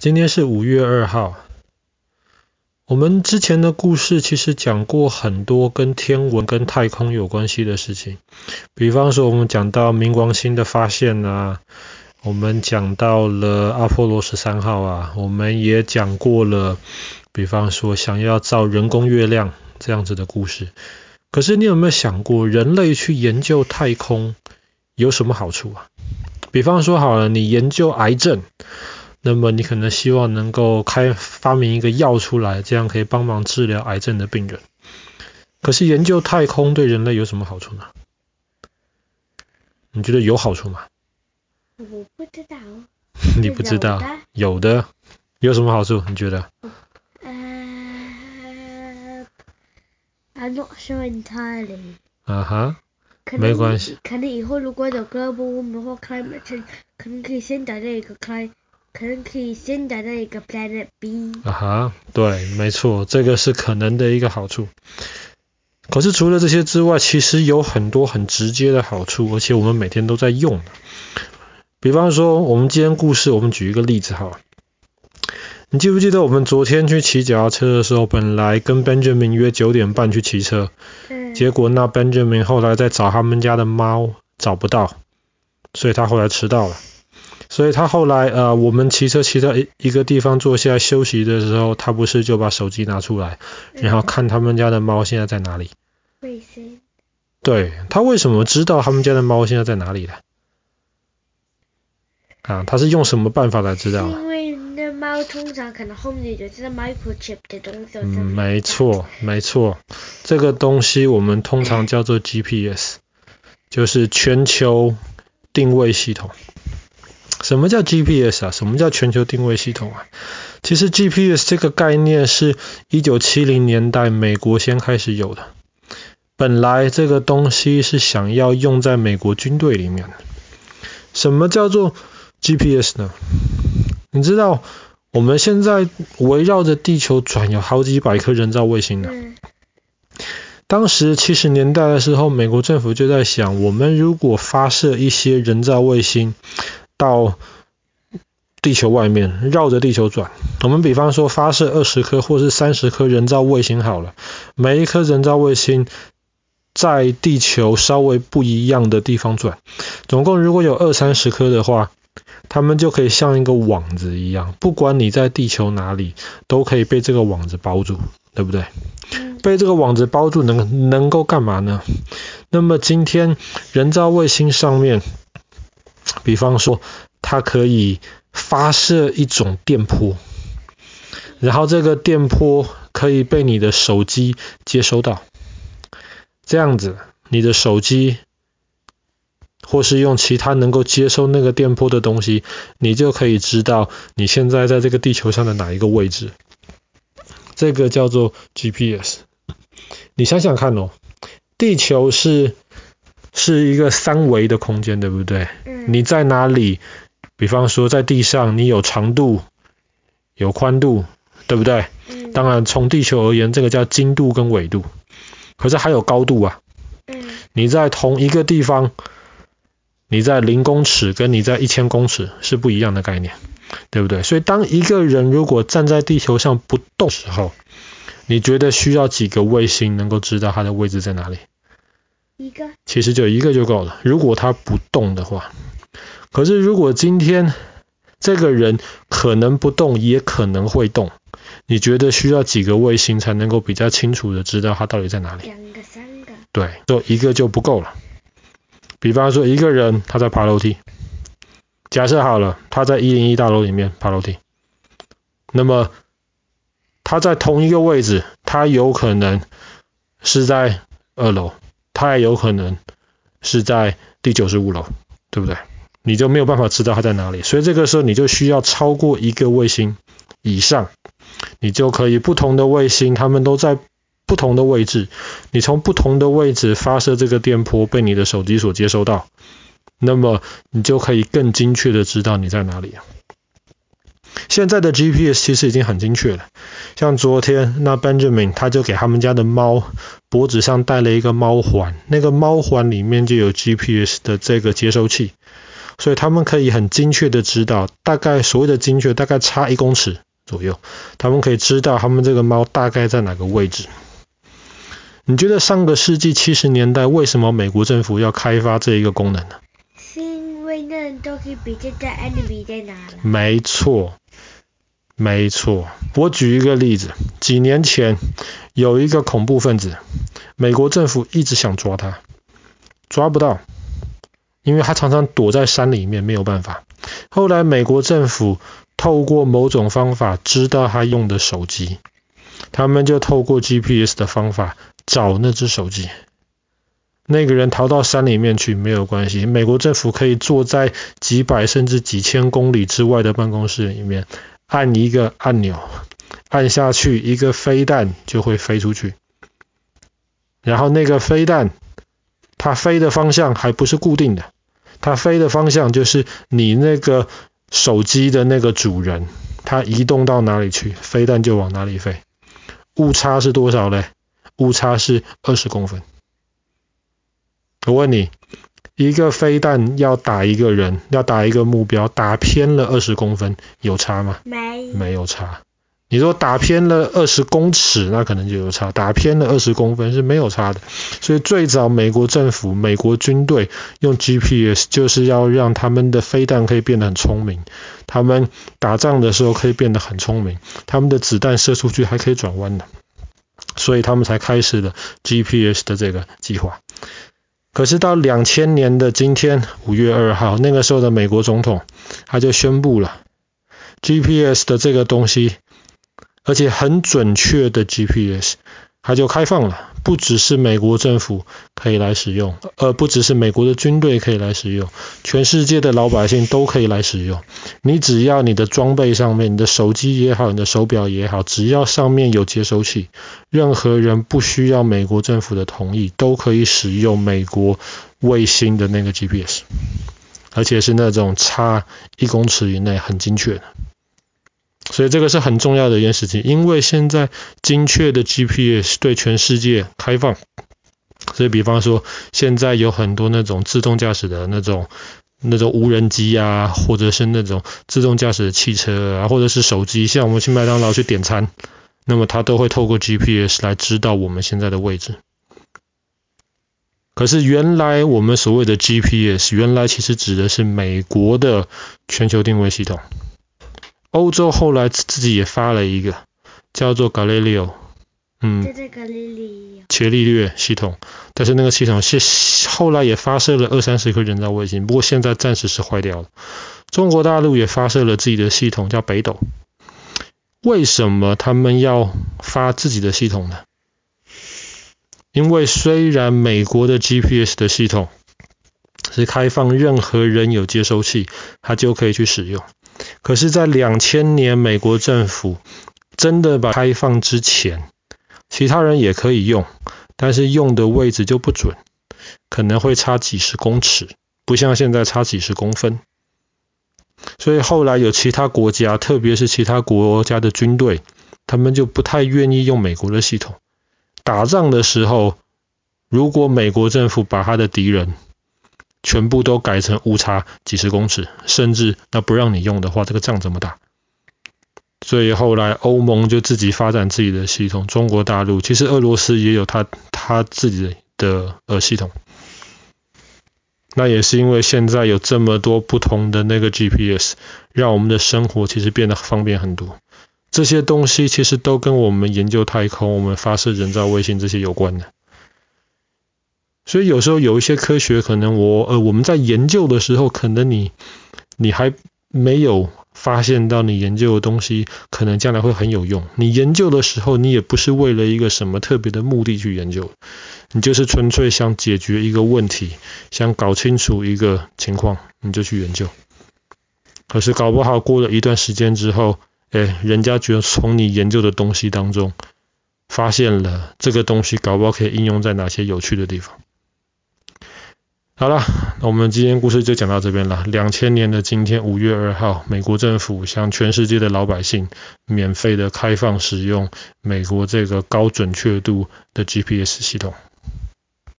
今天是五月二号。我们之前的故事其实讲过很多跟天文、跟太空有关系的事情，比方说我们讲到冥王星的发现啊，我们讲到了阿波罗十三号啊，我们也讲过了，比方说想要造人工月亮这样子的故事。可是你有没有想过，人类去研究太空有什么好处啊？比方说好了，你研究癌症。那么你可能希望能够开发明一个药出来，这样可以帮忙治疗癌症的病人。可是研究太空对人类有什么好处呢？你觉得有好处吗？我不知道。你不知道？有的。有什么好处？你觉得？呃、uh,，I'm not sure entirely。啊哈。没关系。可能以后如果有 global warming 或 climate change，可能可以先打那个 climate 可能可以先打到一个 planet B。啊哈，对，没错，这个是可能的一个好处。可是除了这些之外，其实有很多很直接的好处，而且我们每天都在用。比方说，我们今天故事，我们举一个例子好了。你记不记得我们昨天去骑脚踏车的时候，本来跟 Benjamin 约九点半去骑车，嗯，结果那 Benjamin 后来在找他们家的猫，找不到，所以他后来迟到了。所以他后来呃，我们骑车骑到一一个地方坐下来休息的时候，他不是就把手机拿出来，然后看他们家的猫现在在哪里？卫星。对，他为什么知道他们家的猫现在在哪里呢？啊，他是用什么办法来知道？因为那猫通常可能后面有这个 microchip 的东西。嗯，没错，没错，这个东西我们通常叫做 GPS，就是全球定位系统。什么叫 GPS 啊？什么叫全球定位系统啊？其实 GPS 这个概念是一九七零年代美国先开始有的。本来这个东西是想要用在美国军队里面的。什么叫做 GPS 呢？你知道我们现在围绕着地球转有好几百颗人造卫星呢。当时七十年代的时候，美国政府就在想，我们如果发射一些人造卫星，到地球外面绕着地球转，我们比方说发射二十颗或是三十颗人造卫星好了，每一颗人造卫星在地球稍微不一样的地方转，总共如果有二三十颗的话，它们就可以像一个网子一样，不管你在地球哪里，都可以被这个网子包住，对不对？被这个网子包住能能够干嘛呢？那么今天人造卫星上面。比方说，它可以发射一种电波，然后这个电波可以被你的手机接收到，这样子，你的手机或是用其他能够接收那个电波的东西，你就可以知道你现在在这个地球上的哪一个位置。这个叫做 GPS。你想想看哦，地球是。是一个三维的空间，对不对？嗯。你在哪里？比方说在地上，你有长度，有宽度，对不对？嗯。当然，从地球而言，这个叫经度跟纬度。可是还有高度啊。嗯。你在同一个地方，你在零公尺跟你在一千公尺是不一样的概念，对不对？所以当一个人如果站在地球上不动时候，你觉得需要几个卫星能够知道它的位置在哪里？一个，其实就一个就够了。如果他不动的话，可是如果今天这个人可能不动，也可能会动，你觉得需要几个卫星才能够比较清楚的知道他到底在哪里？两个、三个。对，就一个就不够了。比方说一个人他在爬楼梯，假设好了，他在一零一大楼里面爬楼梯，那么他在同一个位置，他有可能是在二楼。它也有可能是在第九十五楼，对不对？你就没有办法知道它在哪里，所以这个时候你就需要超过一个卫星以上，你就可以不同的卫星，它们都在不同的位置，你从不同的位置发射这个电波，被你的手机所接收到，那么你就可以更精确的知道你在哪里。现在的 GPS 其实已经很精确了，像昨天那 Benjamin 他就给他们家的猫脖子上戴了一个猫环，那个猫环里面就有 GPS 的这个接收器。所以他们可以很精确的知道，大概所谓的精确，大概差一公尺左右，他们可以知道他们这个猫大概在哪个位置。你觉得上个世纪七十年代为什么美国政府要开发这一个功能呢？是因为那东西比现在？没错，没错。我举一个例子，几年前有一个恐怖分子，美国政府一直想抓他，抓不到，因为他常常躲在山里面，没有办法。后来美国政府透过某种方法知道他用的手机，他们就透过 GPS 的方法。找那只手机，那个人逃到山里面去没有关系。美国政府可以坐在几百甚至几千公里之外的办公室里面，按一个按钮，按下去，一个飞弹就会飞出去。然后那个飞弹，它飞的方向还不是固定的，它飞的方向就是你那个手机的那个主人，它移动到哪里去，飞弹就往哪里飞。误差是多少嘞？误差是二十公分。我问你，一个飞弹要打一个人，要打一个目标，打偏了二十公分，有差吗？没，没有差。你说打偏了二十公尺，那可能就有差。打偏了二十公分是没有差的。所以最早美国政府、美国军队用 GPS，就是要让他们的飞弹可以变得很聪明，他们打仗的时候可以变得很聪明，他们的子弹射出去还可以转弯的。所以他们才开始了 GPS 的这个计划。可是到两千年的今天，五月二号，那个时候的美国总统他就宣布了 GPS 的这个东西，而且很准确的 GPS。它就开放了，不只是美国政府可以来使用，而不只是美国的军队可以来使用，全世界的老百姓都可以来使用。你只要你的装备上面，你的手机也好，你的手表也好，只要上面有接收器，任何人不需要美国政府的同意，都可以使用美国卫星的那个 GPS，而且是那种差一公尺以内很精确的。所以这个是很重要的一件事情，因为现在精确的 GPS 对全世界开放，所以比方说现在有很多那种自动驾驶的那种那种无人机啊，或者是那种自动驾驶的汽车啊，或者是手机，像我们去麦当劳去点餐，那么它都会透过 GPS 来知道我们现在的位置。可是原来我们所谓的 GPS，原来其实指的是美国的全球定位系统。欧洲后来自己也发了一个叫做 Galileo，嗯，伽利略系统，但是那个系统是后来也发射了二三十颗人造卫星，不过现在暂时是坏掉了。中国大陆也发射了自己的系统叫北斗。为什么他们要发自己的系统呢？因为虽然美国的 GPS 的系统是开放，任何人有接收器，他就可以去使用。可是，在两千年美国政府真的把开放之前，其他人也可以用，但是用的位置就不准，可能会差几十公尺，不像现在差几十公分。所以后来有其他国家，特别是其他国家的军队，他们就不太愿意用美国的系统。打仗的时候，如果美国政府把他的敌人全部都改成误差几十公尺，甚至那不让你用的话，这个仗怎么打？所以后来欧盟就自己发展自己的系统，中国大陆其实俄罗斯也有他他自己的呃系统。那也是因为现在有这么多不同的那个 GPS，让我们的生活其实变得方便很多。这些东西其实都跟我们研究太空、我们发射人造卫星这些有关的。所以有时候有一些科学，可能我呃我们在研究的时候，可能你你还没有发现到你研究的东西，可能将来会很有用。你研究的时候，你也不是为了一个什么特别的目的去研究，你就是纯粹想解决一个问题，想搞清楚一个情况，你就去研究。可是搞不好过了一段时间之后，哎，人家觉得从你研究的东西当中发现了这个东西，搞不好可以应用在哪些有趣的地方。好了，那我们今天故事就讲到这边了。两千年的今天，五月二号，美国政府向全世界的老百姓免费的开放使用美国这个高准确度的 GPS 系统。